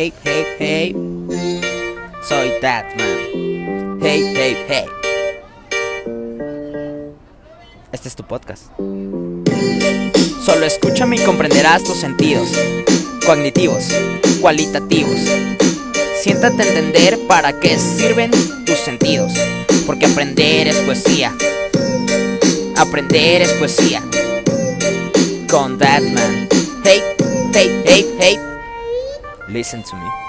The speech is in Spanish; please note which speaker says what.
Speaker 1: Hey, hey, hey. Soy Tatman. Hey, hey, hey. Este es tu podcast. Solo escúchame y comprenderás tus sentidos cognitivos, cualitativos. Siéntate a entender para qué sirven tus sentidos, porque aprender es poesía. Aprender es poesía. Con Batman. Hey. Listen to me.